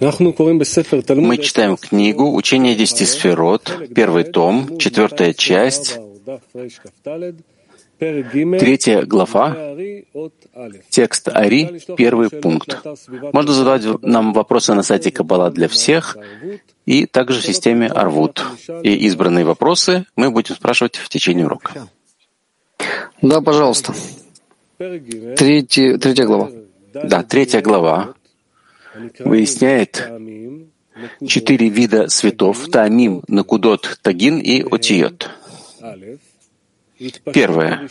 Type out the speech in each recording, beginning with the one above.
Мы читаем книгу «Учение десяти сферот», первый том, четвертая часть, третья глава, текст Ари, первый пункт. Можно задавать нам вопросы на сайте Каббала для всех и также в системе Арвуд. И избранные вопросы мы будем спрашивать в течение урока. Да, пожалуйста. Третья, третья глава. Да, третья глава выясняет четыре вида светов — Таамим, Накудот, Тагин и Отиот. Первое.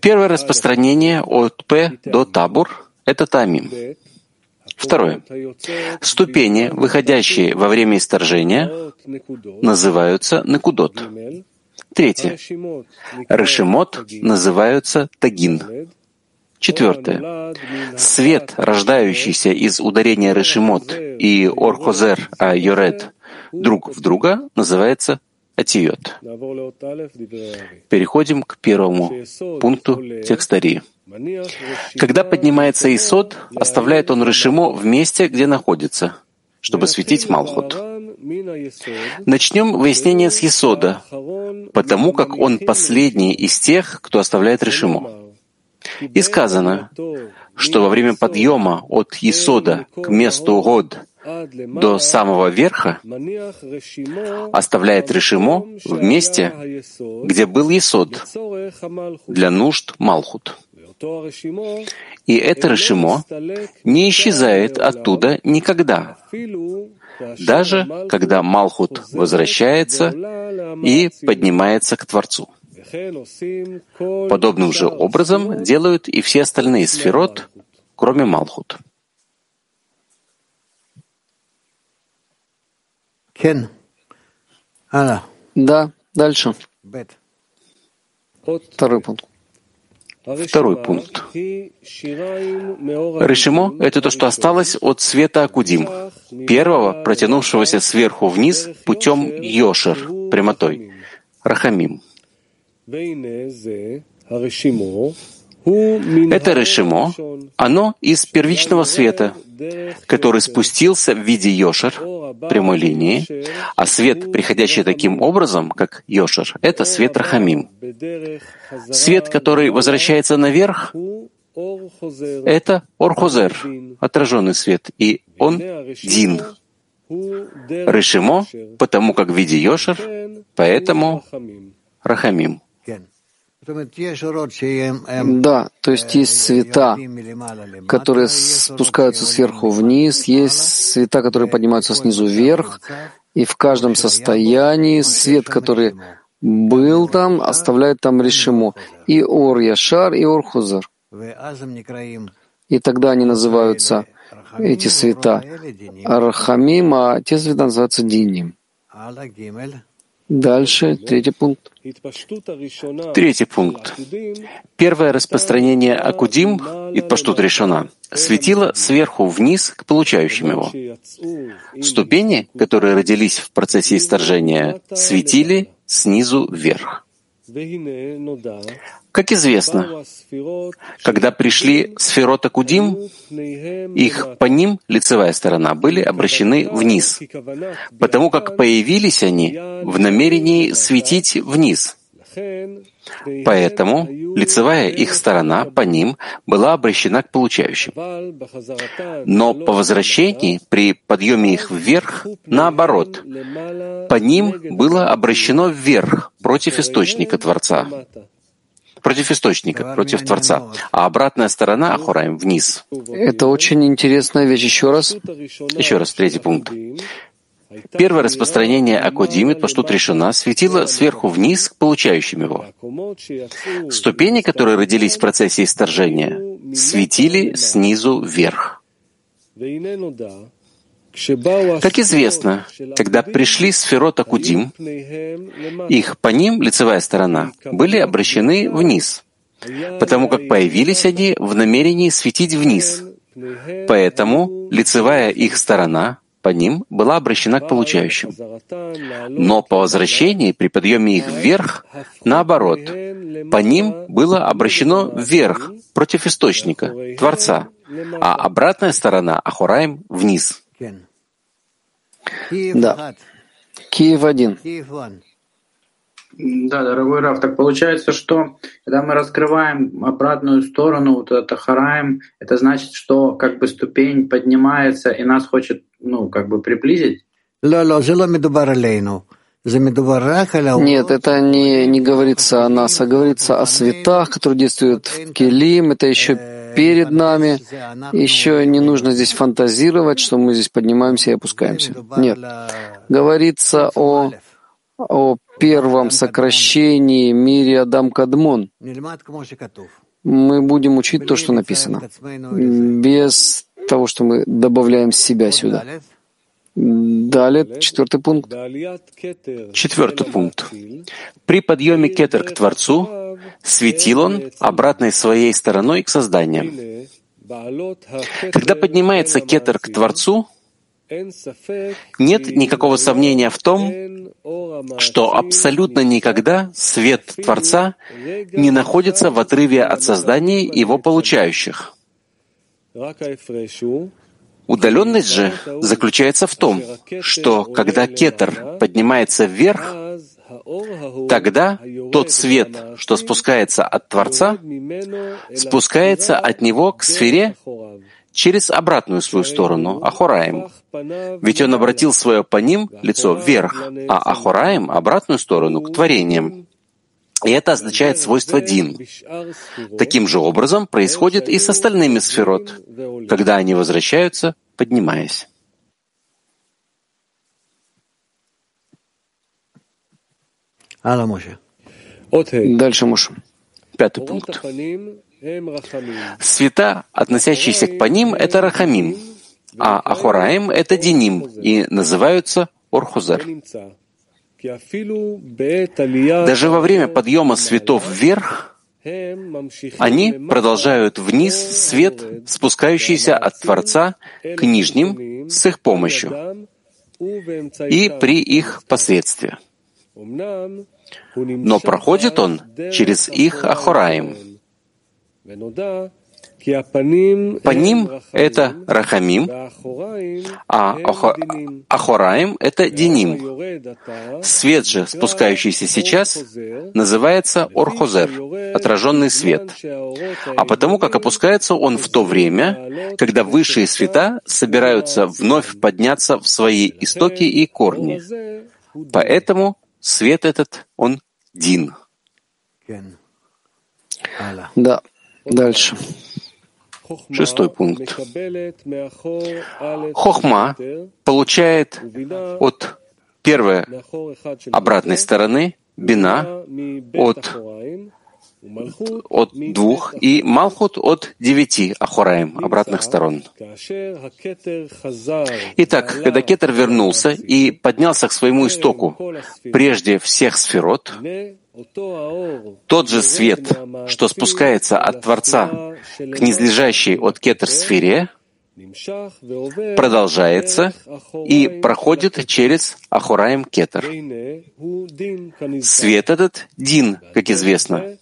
Первое распространение от П до Табур — это Таамим. Второе. Ступени, выходящие во время исторжения, называются Накудот. Третье. Решимот называются Тагин. Четвертое. Свет, рождающийся из ударения Решимот и Орхозер а Йоред друг в друга, называется Атиот. Переходим к первому пункту текста Ри. Когда поднимается Исод, оставляет он Решимо в месте, где находится, чтобы светить Малхут. Начнем выяснение с Исода, потому как он последний из тех, кто оставляет Решимо. И сказано, что во время подъема от Исода к месту Год до самого верха оставляет Решимо в месте, где был Исод для нужд Малхут. И это Решимо не исчезает оттуда никогда, даже когда Малхут возвращается и поднимается к Творцу. Подобным же образом делают и все остальные сферот, кроме Малхут. Да, дальше. Второй пункт. Второй пункт. Решимо — это то, что осталось от света Акудим, первого, протянувшегося сверху вниз путем Йошер, прямотой, Рахамим. Это решимо, оно из первичного света, который спустился в виде Йошер, прямой линии, а свет, приходящий таким образом, как Йошер, это свет Рахамим. Свет, который возвращается наверх, это Орхозер, отраженный свет, и он Дин. Решимо, потому как в виде Йошер, поэтому Рахамим. Да, то есть есть цвета, которые спускаются сверху вниз, есть цвета, которые поднимаются снизу вверх, и в каждом состоянии свет, который был там, оставляет там решимо. И Ор Яшар, и Ор Хузар. И тогда они называются, эти цвета, Архамим, а те цвета называются Диним. Дальше, третий пункт. Третий пункт. Первое распространение Акудим, Итпаштут решена, светило сверху вниз к получающим его. Ступени, которые родились в процессе исторжения, светили снизу вверх. Как известно, когда пришли сферота Кудим, их по ним, лицевая сторона, были обращены вниз, потому как появились они в намерении светить вниз. Поэтому лицевая их сторона по ним была обращена к получающим. Но по возвращении, при подъеме их вверх, наоборот, по ним было обращено вверх против источника Творца, против источника, против Творца, а обратная сторона Ахураем вниз. Это очень интересная вещь. Еще раз. Еще раз, третий пункт. Первое распространение Акодимит Паштут решена светило сверху вниз к получающим его. Ступени, которые родились в процессе исторжения, светили снизу вверх. Как известно, когда пришли сферот Акудим, их по ним, лицевая сторона, были обращены вниз, потому как появились они в намерении светить вниз. Поэтому лицевая их сторона по ним была обращена к получающим. Но по возвращении, при подъеме их вверх, наоборот, по ним было обращено вверх, против источника, Творца, а обратная сторона Ахураем вниз. Да. Киев один. Да, дорогой Раф, так получается, что когда мы раскрываем обратную сторону, вот это хараем, это значит, что как бы ступень поднимается и нас хочет, ну, как бы приблизить? Нет, это не, не говорится о нас, а говорится о светах, которые действуют в Келим. Это еще перед нами. Еще не нужно здесь фантазировать, что мы здесь поднимаемся и опускаемся. Нет. Говорится о, о первом сокращении мире Адам Кадмон. Мы будем учить то, что написано, без того, что мы добавляем себя сюда. Далее, четвертый пункт. Четвертый пункт. При подъеме кетер к Творцу светил он обратной своей стороной к созданиям. Когда поднимается кетер к Творцу, нет никакого сомнения в том, что абсолютно никогда свет Творца не находится в отрыве от создания его получающих. Удаленность же заключается в том, что когда кетер поднимается вверх, тогда тот свет, что спускается от Творца, спускается от него к сфере через обратную свою сторону, Ахураем. Ведь он обратил свое по ним лицо вверх, а Ахураем — обратную сторону, к творениям. И это означает свойство Дин. Таким же образом происходит и с остальными сферот, когда они возвращаются, поднимаясь. Дальше, Муша. Пятый пункт. Света, относящиеся к Паним, — это Рахамим, а Ахураим — это Диним, и называются Орхузер. Даже во время подъема светов вверх они продолжают вниз свет, спускающийся от Творца к нижним с их помощью и при их посредстве. Но проходит он через их Ахураим. По ним это Рахамим, а Ахораим — это Диним. Свет же, спускающийся сейчас, называется Орхозер, отраженный свет. А потому как опускается он в то время, когда высшие света собираются вновь подняться в свои истоки и корни. Поэтому свет этот, он Дин. Да, дальше. Шестой пункт. Хохма получает от первой обратной стороны, бина от, от двух и малхут от девяти ахураем обратных сторон. Итак, когда кетер вернулся и поднялся к своему истоку прежде всех сферот, тот же свет, что спускается от Творца к низлежащей от кетер-сфере, продолжается и проходит через Ахураем Кетер. Свет этот — Дин, как известно.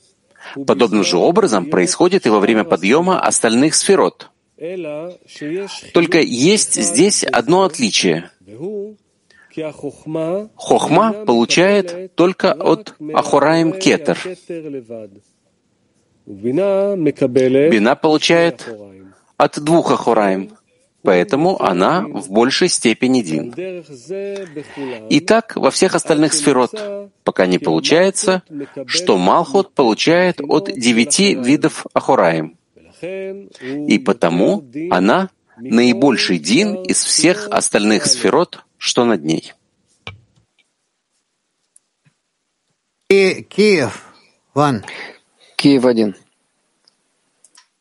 Подобным же образом происходит и во время подъема остальных сферот. Только есть здесь одно отличие. Хохма получает только от Ахураем Кетер. Бина получает от двух Ахураем, поэтому она в большей степени Дин. И так во всех остальных сферот, пока не получается, что Малхот получает от девяти видов Ахураем. И потому она наибольший Дин из всех остальных сферот что над ней. Киев. Ван. Киев один.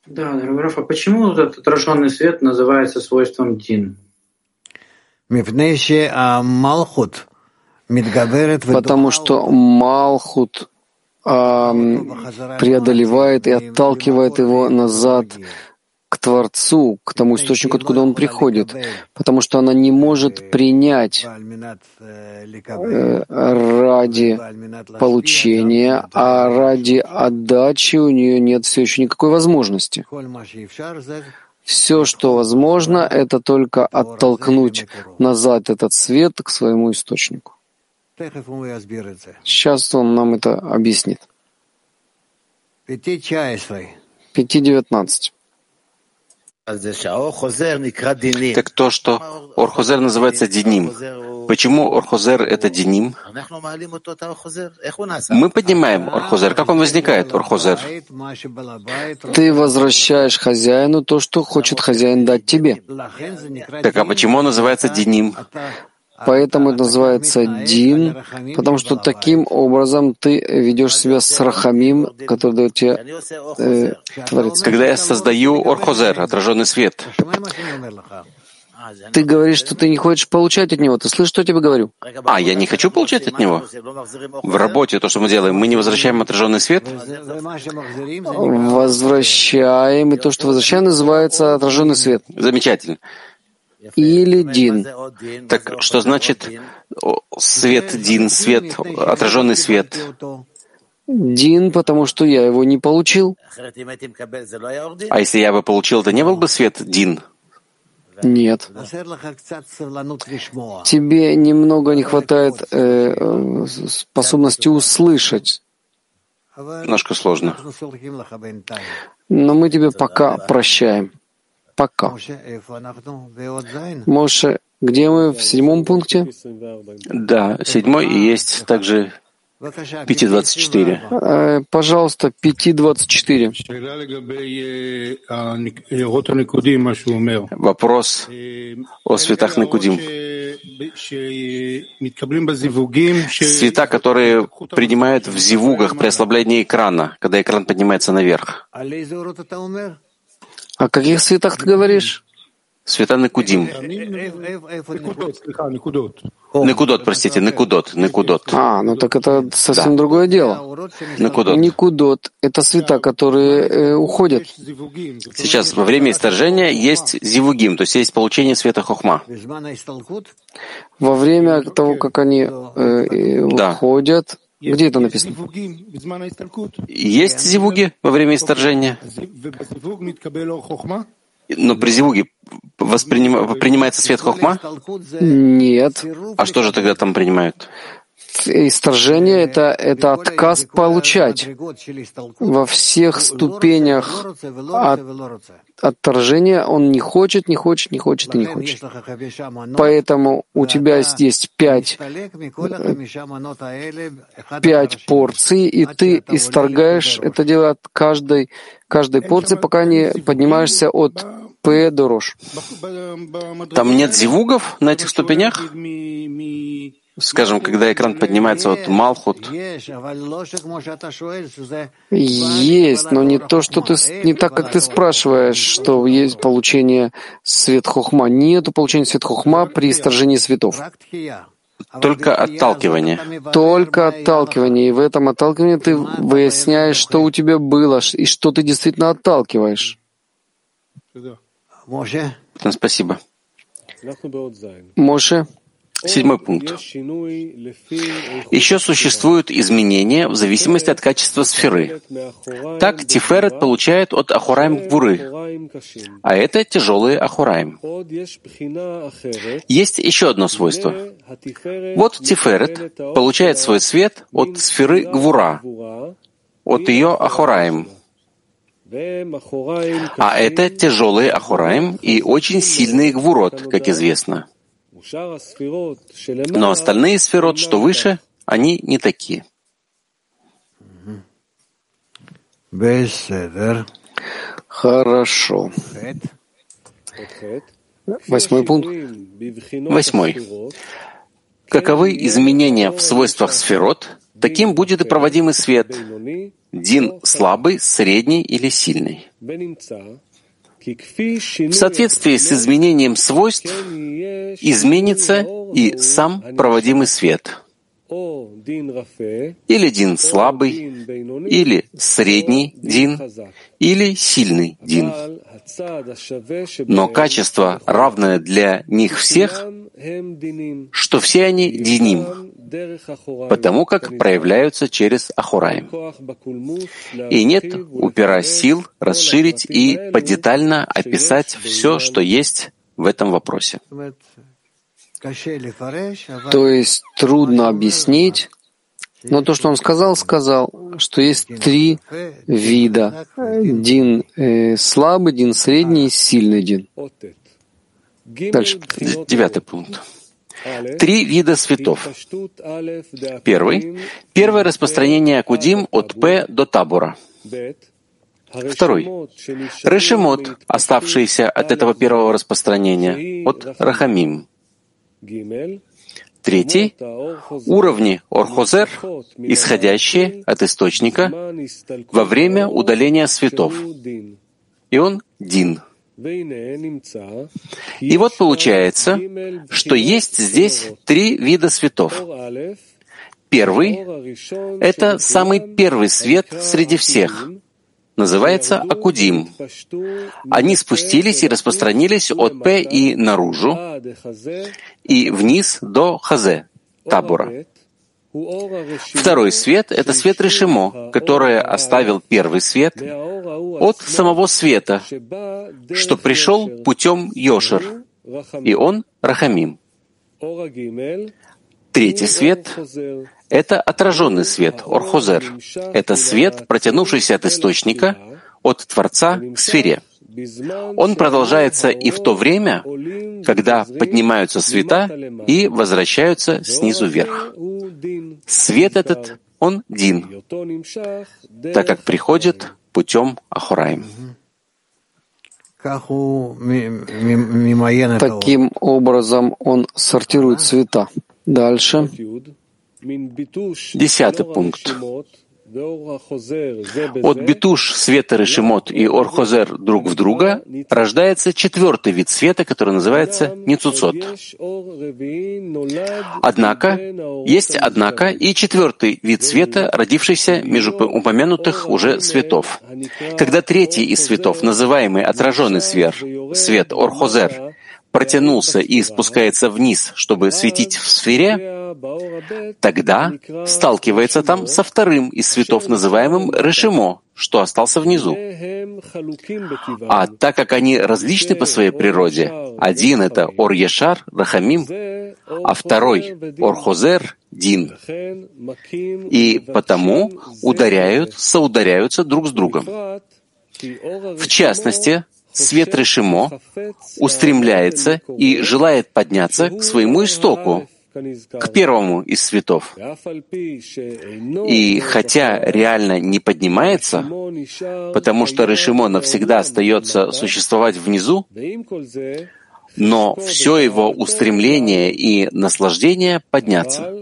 Да, дорогой Раф, а почему этот отраженный свет называется свойством Дин? Потому что Малхут а, преодолевает и отталкивает его назад Творцу, к тому источнику, откуда он приходит, потому что она не может принять э, ради получения, а ради отдачи у нее нет все еще никакой возможности. Все, что возможно, это только оттолкнуть назад этот свет к своему источнику. Сейчас он нам это объяснит. 5.19. Так то, что Орхозер называется Диним. Почему Орхозер — это Диним? Мы поднимаем Орхозер. Как он возникает, Орхозер? Ты возвращаешь хозяину то, что хочет хозяин дать тебе. Так а почему он называется Диним? Поэтому это называется Дин, потому что таким образом ты ведешь себя с Рахамим, который дает тебе э, Творец. Когда я создаю Орхозер, отраженный свет, ты говоришь, что ты не хочешь получать от него. Ты слышишь, что я тебе говорю? А, я не хочу получать от него? В работе то, что мы делаем, мы не возвращаем отраженный свет? Возвращаем, и то, что возвращаем, называется отраженный свет. Замечательно или Дин. Так что значит свет Дин, свет, отраженный свет? Дин, потому что я его не получил. А если я бы получил, то не был бы свет Дин? Нет. Тебе немного не хватает э, способности услышать. Немножко сложно. Но мы тебе пока прощаем пока. Моше, где мы в седьмом пункте? Да, седьмой и есть также 5.24. Э, пожалуйста, 5.24. Вопрос о светах Накудим. Света, которые принимают в зивугах при ослаблении экрана, когда экран поднимается наверх. О каких светах ты говоришь? Света Некудим. Некудот, простите, Некудот, Некудот. А, ну так это совсем да. другое дело. Некудот. Некудот — это света, которые э, уходят. Сейчас, во время исторжения, есть зивугим, то есть есть получение света хохма. Во время того, как они э, да. уходят, где это написано? Есть зивуги во время исторжения? Но при зивуге восприним... принимается свет хохма? Нет. А что же тогда там принимают? Исторжение это, — это отказ получать. Во всех ступенях от, отторжения он не хочет, не хочет, не хочет и не хочет. Поэтому у тебя есть пять, пять порций, и ты исторгаешь это дело от каждой, каждой порции, пока не поднимаешься от П до Рош. Там нет зивугов на этих ступенях? Скажем, когда экран поднимается от Малхут. Есть, но не то, что ты не так, как ты спрашиваешь, что есть получение свет хохма. Нету получения свет хохма при сторжении светов. Только отталкивание. Только отталкивание. И в этом отталкивании ты выясняешь, что у тебя было и что ты действительно отталкиваешь. Спасибо. Моше. Седьмой пункт. Еще существуют изменения в зависимости от качества сферы. Так Тиферет получает от Ахураем Гвуры, а это тяжелые Ахураем. Есть еще одно свойство. Вот Тиферет получает свой свет от сферы Гвура, от ее Ахураем. А это тяжелые Ахураем и очень сильный Гвурот, как известно. Но остальные сферот, что выше, они не такие. Хорошо. Восьмой пункт. Восьмой. Каковы изменения в свойствах сферот, таким будет и проводимый свет. Дин слабый, средний или сильный. В соответствии с изменением свойств изменится и сам проводимый свет. Или дин слабый, или средний дин, или сильный дин. Но качество, равное для них всех, что все они диним. Потому как проявляются через Ахураим. И нет у пера сил расширить и подетально описать все, что есть в этом вопросе. То есть трудно объяснить, но то, что он сказал, сказал, что есть три вида. Дин э, слабый, дин средний и сильный дин. Дальше. Девятый пункт. Три вида светов. Первый. Первое распространение Акудим от П до Табура. Второй. Решемот, оставшиеся от этого первого распространения, от Рахамим. Третий — уровни Орхозер, исходящие от источника во время удаления светов. И он — Дин. И вот получается, что есть здесь три вида светов. Первый — это самый первый свет среди всех, называется Акудим. Они спустились и распространились от П и наружу, и вниз до Хазе, табура. Второй свет — это свет Решимо, который оставил первый свет от самого света, что пришел путем Йошер, и он — Рахамим. Третий свет — это отраженный свет, Орхозер. Это свет, протянувшийся от источника, от Творца к сфере. Он продолжается и в то время, когда поднимаются света и возвращаются снизу вверх. Свет этот, он Дин, так как приходит путем Ахураим. Таким образом он сортирует цвета. Дальше. Десятый пункт. От битуш света Решимот и Орхозер друг в друга рождается четвертый вид света, который называется Ницуцот. Однако, есть, однако, и четвертый вид света, родившийся между упомянутых уже светов. Когда третий из светов, называемый отраженный свет, свет Орхозер, протянулся и спускается вниз, чтобы светить в сфере, тогда сталкивается там со вторым из светов, называемым Решимо, что остался внизу. А так как они различны по своей природе, один — это Ор-Ешар, Рахамим, а второй — Ор-Хозер, Дин, и потому ударяют, соударяются друг с другом. В частности, свет Решимо устремляется и желает подняться к своему истоку, к первому из светов. И хотя реально не поднимается, потому что Решимо навсегда остается существовать внизу, но все его устремление и наслаждение подняться.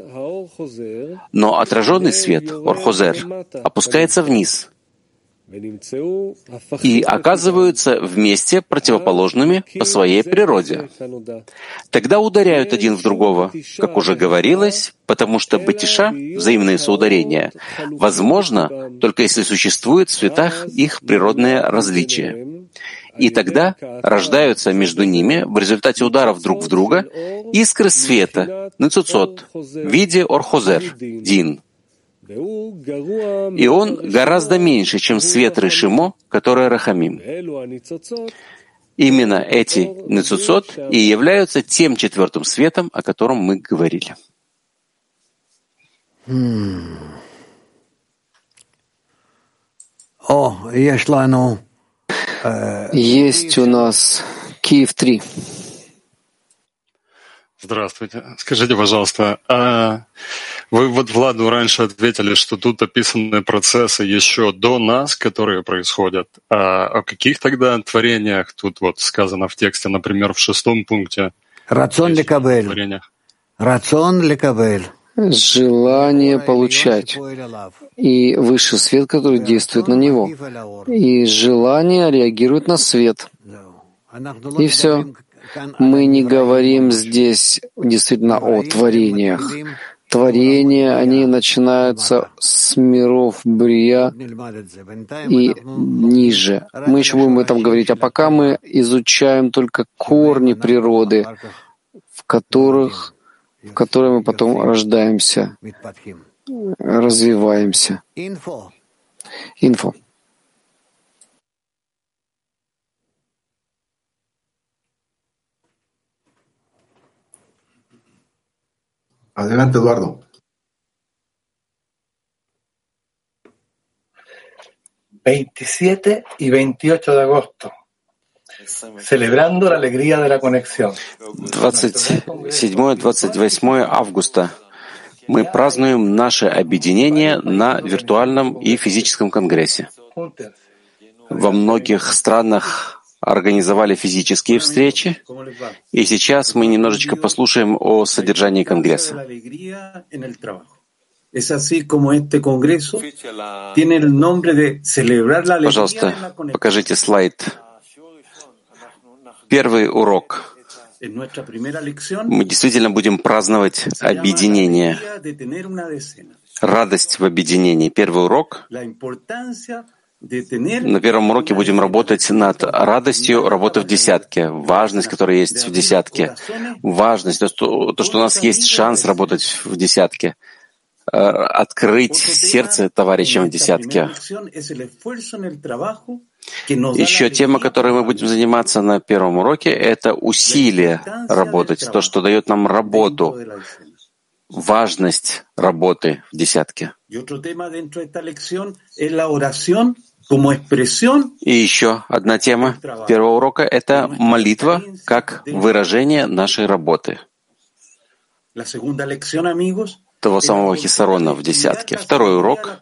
Но отраженный свет, Орхозер, опускается вниз, и оказываются вместе противоположными по своей природе. Тогда ударяют один в другого, как уже говорилось, потому что батиша, взаимные соударения, возможно только если существует в цветах их природное различие. И тогда рождаются между ними в результате ударов друг в друга искры света, нецуцот, в виде орхозер, дин, и он гораздо меньше, чем свет Решимо, который Рахамим. Именно эти нецуцот и являются тем четвертым светом, о котором мы говорили. Есть у нас Киев 3. Здравствуйте. Скажите, пожалуйста, а вы вот Владу раньше ответили, что тут описаны процессы еще до нас, которые происходят. А о каких тогда творениях тут вот сказано в тексте, например, в шестом пункте? Рацион лекабель. Рацион лекабель. Желание получать. И высший свет, который действует на него. И желание реагирует на свет. И все. Мы не говорим здесь действительно о творениях. Творения, они начинаются с миров Брия и ниже. Мы еще будем об этом говорить. А пока мы изучаем только корни природы, в которых в которой мы потом рождаемся, развиваемся. Инфо. Adelante, Eduardo. Veintisiete y veintiocho de agosto. Celebrando la alegría de la conexión. 27-28 августа мы празднуем наше объединение на виртуальном и физическом конгрессе. Во многих странах организовали физические встречи, и сейчас мы немножечко послушаем о содержании Конгресса. Пожалуйста, покажите слайд. Первый урок. Мы действительно будем праздновать объединение, радость в объединении. Первый урок на первом уроке будем работать над радостью работы в десятке, важность, которая есть в десятке, важность, то, что, то, что у нас есть шанс работать в десятке, э, открыть сердце товарищам в десятке. Еще тема, которой мы будем заниматься на первом уроке, это усилие работать, то, что дает нам работу, важность работы в десятке. И еще одна тема первого урока — это молитва как выражение нашей работы. Того самого Хисарона в десятке. Второй урок,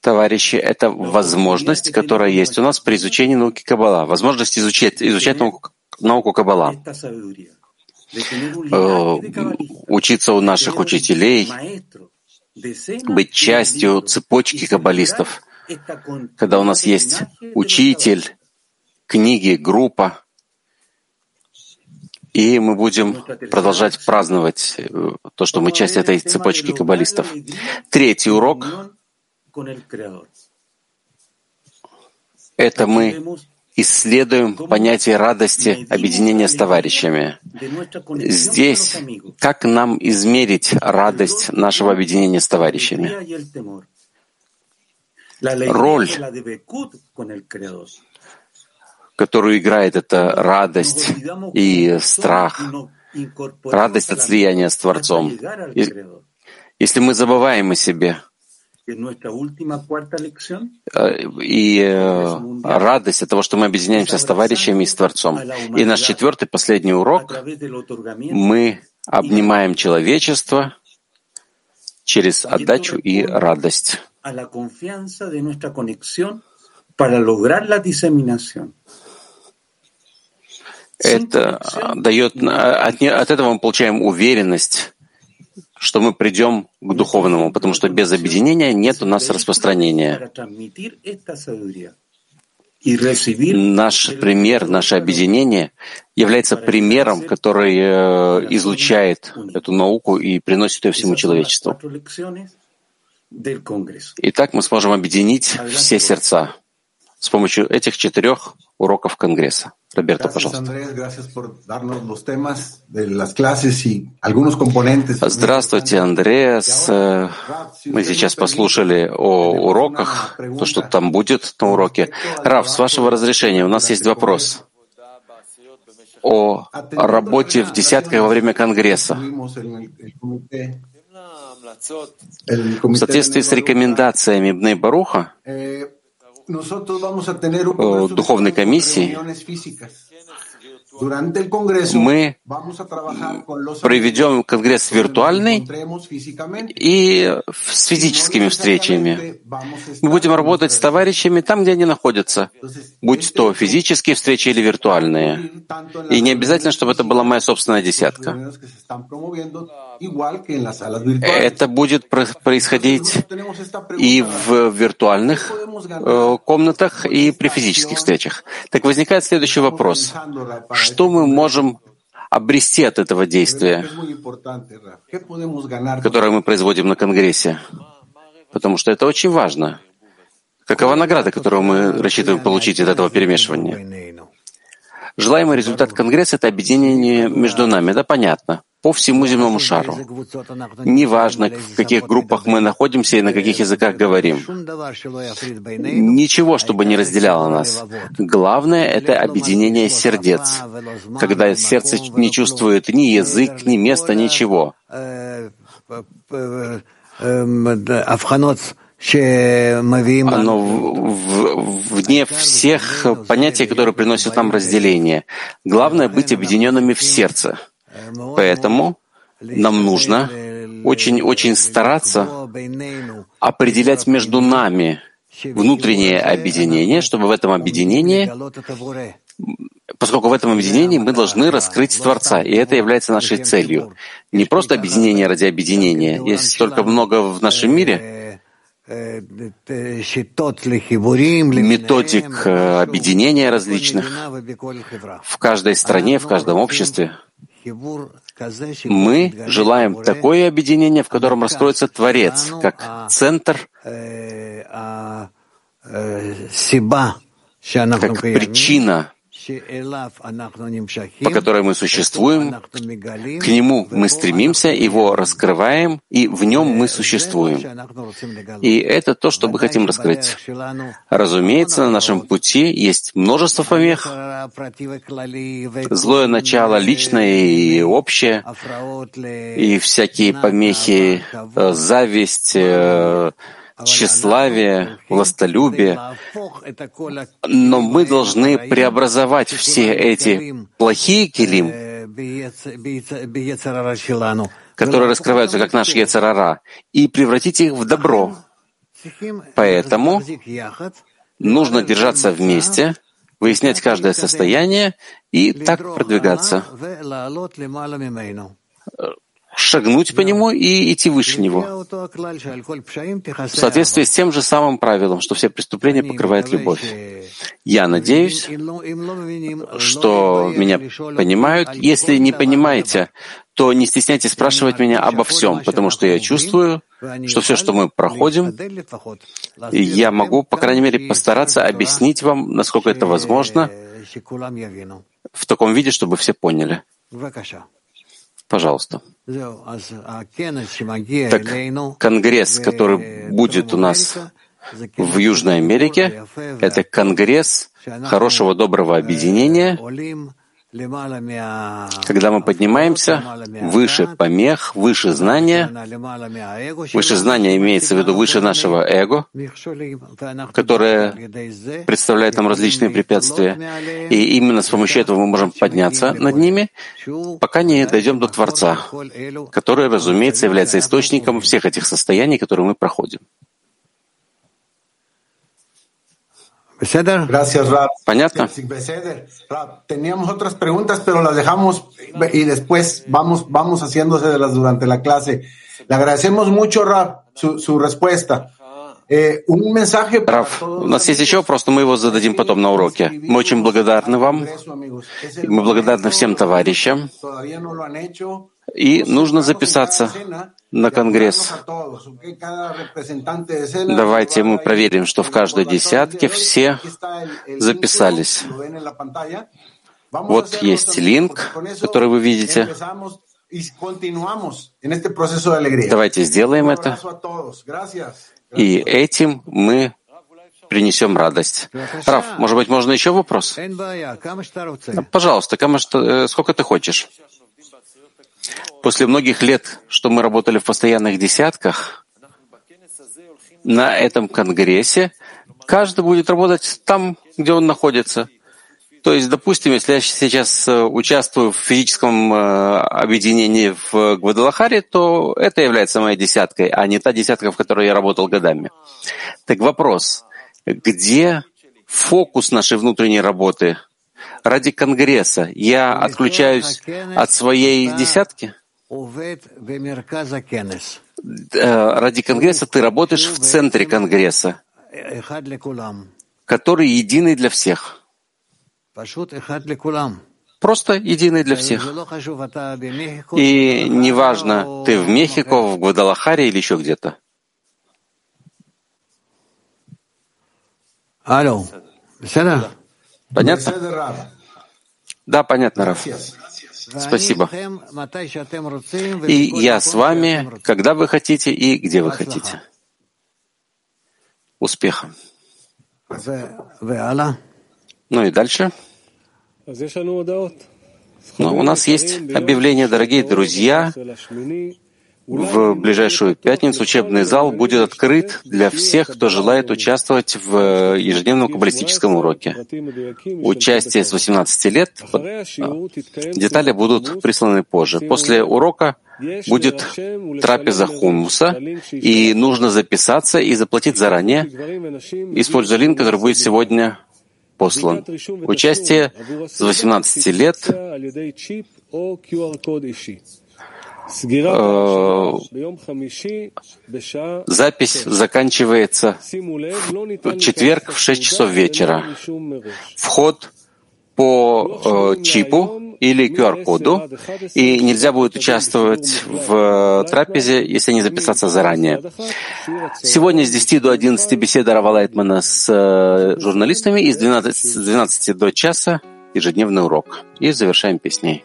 товарищи, это возможность, которая есть у нас при изучении науки Каббала. Возможность изучать, изучать науку, науку Каббала. Э, учиться у наших учителей, быть частью цепочки каббалистов — когда у нас есть учитель, книги, группа, и мы будем продолжать праздновать э, то, что мы часть этой цепочки каббалистов. Третий урок — это мы исследуем понятие радости объединения с товарищами. Здесь как нам измерить радость нашего объединения с товарищами? Роль, которую играет эта радость и страх, радость от слияния с Творцом. Если мы забываем о себе, э, и э, радость от того, что мы объединяемся с товарищами и с Творцом. И наш четвертый, последний урок, мы обнимаем человечество через отдачу и радость a la confianza de nuestra conexión para lograr la diseminación. Это дает, от, от этого мы получаем уверенность, что мы придем к духовному, потому что без объединения нет у нас распространения. Наш пример, наше объединение является примером, который э, излучает эту науку и приносит ее всему человечеству. И так мы сможем объединить все сердца с помощью этих четырех уроков Конгресса. Роберто, пожалуйста. Здравствуйте, Андреас. Мы сейчас послушали о уроках, то, что там будет на уроке. Раф, с вашего разрешения, у нас есть вопрос о работе в десятках во время Конгресса. В соответствии с рекомендациями Бней Баруха, э, духовной комиссии, мы проведем конгресс виртуальный и с физическими встречами. Мы будем работать с товарищами там, где они находятся, будь то физические встречи или виртуальные. И не обязательно, чтобы это была моя собственная десятка. Это будет происходить и в виртуальных э, комнатах, и при физических встречах. Так возникает следующий вопрос. Что мы можем обрести от этого действия, которое мы производим на Конгрессе? Потому что это очень важно. Какова награда, которую мы рассчитываем получить от этого перемешивания? Желаемый результат Конгресса — это объединение между нами. Это понятно по всему земному шару. Неважно, в каких группах мы находимся и на каких языках говорим. Ничего, чтобы не разделяло нас. Главное — это объединение сердец, когда сердце не чувствует ни язык, ни места, ничего. Оно вне всех понятий, которые приносят нам разделение. Главное — быть объединенными в сердце. Поэтому нам нужно очень-очень стараться определять между нами внутреннее объединение, чтобы в этом объединении, поскольку в этом объединении мы должны раскрыть Творца, и это является нашей целью. Не просто объединение ради объединения. Есть столько много в нашем мире методик э, объединения различных в каждой стране, в каждом обществе. Мы желаем такое объединение, в котором раскроется Творец, как центр, как причина по которой мы существуем, к нему мы стремимся, его раскрываем, и в нем мы существуем. И это то, что мы хотим раскрыть. Разумеется, на нашем пути есть множество помех, злое начало личное и общее, и всякие помехи, зависть, э, тщеславие, властолюбие. Но мы должны преобразовать все эти плохие килим, которые раскрываются как наш Ецарара, и превратить их в добро. Поэтому нужно держаться вместе, выяснять каждое состояние и так продвигаться шагнуть по нему и идти выше него. В соответствии с тем же самым правилом, что все преступления покрывает любовь. Я надеюсь, что меня понимают. Если не понимаете, то не стесняйтесь спрашивать меня обо всем, потому что я чувствую, что все, что мы проходим, я могу, по крайней мере, постараться объяснить вам, насколько это возможно, в таком виде, чтобы все поняли. Пожалуйста. Так, конгресс, который будет у нас в Южной Америке, это конгресс хорошего, доброго объединения, когда мы поднимаемся выше помех, выше знания, выше знания имеется в виду выше нашего эго, которое представляет нам различные препятствия, и именно с помощью этого мы можем подняться над ними, пока не дойдем до Творца, который, разумеется, является источником всех этих состояний, которые мы проходим. Gracias, Rab. Понятно? Teníamos otras preguntas, pero las dejamos y después vamos, vamos haciéndoselas durante la clase. Le agradecemos mucho, Rab, su, su respuesta. Eh, un mensaje Раф, у нас есть еще вопрос, но мы его зададим потом на уроке. Мы очень благодарны вам. Мы благодарны всем товарищам. И нужно записаться на Конгресс. Давайте мы проверим, что в каждой десятке все записались. Вот есть линк, который вы видите. Давайте сделаем это. И этим мы принесем радость. Раф, может быть, можно еще вопрос? Пожалуйста, э, сколько ты хочешь? После многих лет, что мы работали в постоянных десятках, на этом конгрессе каждый будет работать там, где он находится. То есть, допустим, если я сейчас э, участвую в физическом э, объединении в Гвадалахаре, то это является моей десяткой, а не та десятка, в которой я работал годами. Так вопрос, где фокус нашей внутренней работы? Ради Конгресса я отключаюсь от своей десятки? Э, ради Конгресса ты работаешь в центре Конгресса, который единый для всех. Просто единый для всех. И неважно, ты в Мехико, в Гвадалахаре или еще где-то. Алло. Понятно? Да, понятно, Раф. Спасибо. И я с вами, когда вы хотите и где вы хотите. Успеха. Ну и дальше. Но у нас есть объявление, дорогие друзья. В ближайшую пятницу учебный зал будет открыт для всех, кто желает участвовать в ежедневном каббалистическом уроке. Участие с 18 лет. Детали будут присланы позже. После урока будет трапеза хумуса, и нужно записаться и заплатить заранее, используя линк, который будет сегодня послан. Участие с 18 лет Э, запись заканчивается в четверг в 6 часов вечера. Вход по э, чипу или QR-коду, и нельзя будет участвовать в трапезе, если не записаться заранее. Сегодня с 10 до 11 беседа Рава Лайтмана с э, журналистами, и с 12, с 12 до часа ежедневный урок. И завершаем песней.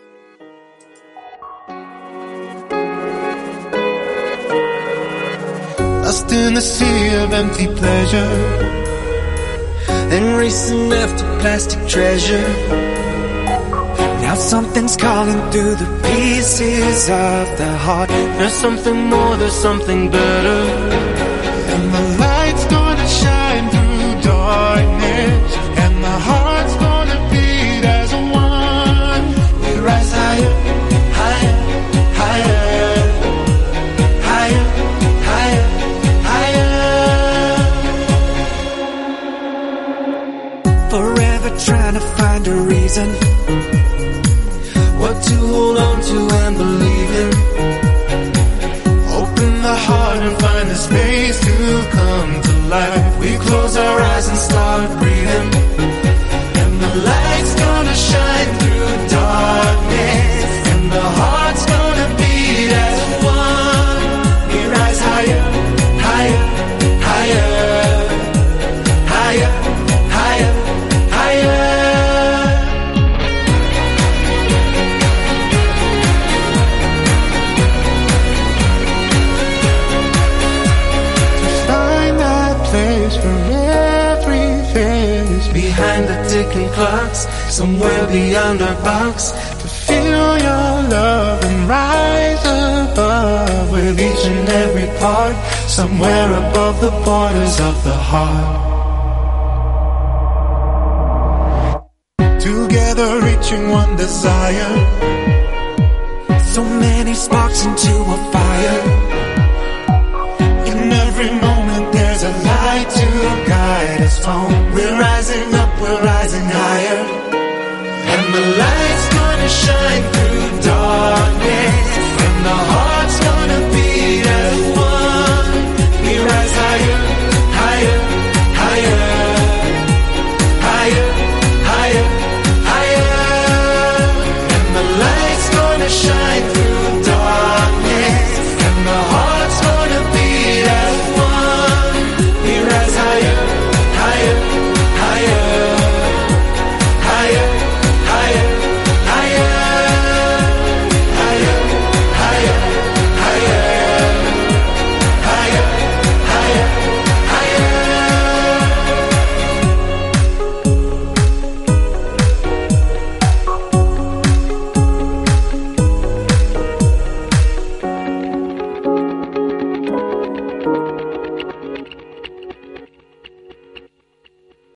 Lost in the sea of empty pleasure. Then racing after plastic treasure. Now something's calling through the pieces of the heart. There's something more, there's something better beyond our box. To feel your love and rise above with each and every part, somewhere above the borders of the heart. Together reaching one desire. So many sparks into a fire. In every moment there's a light to guide us home.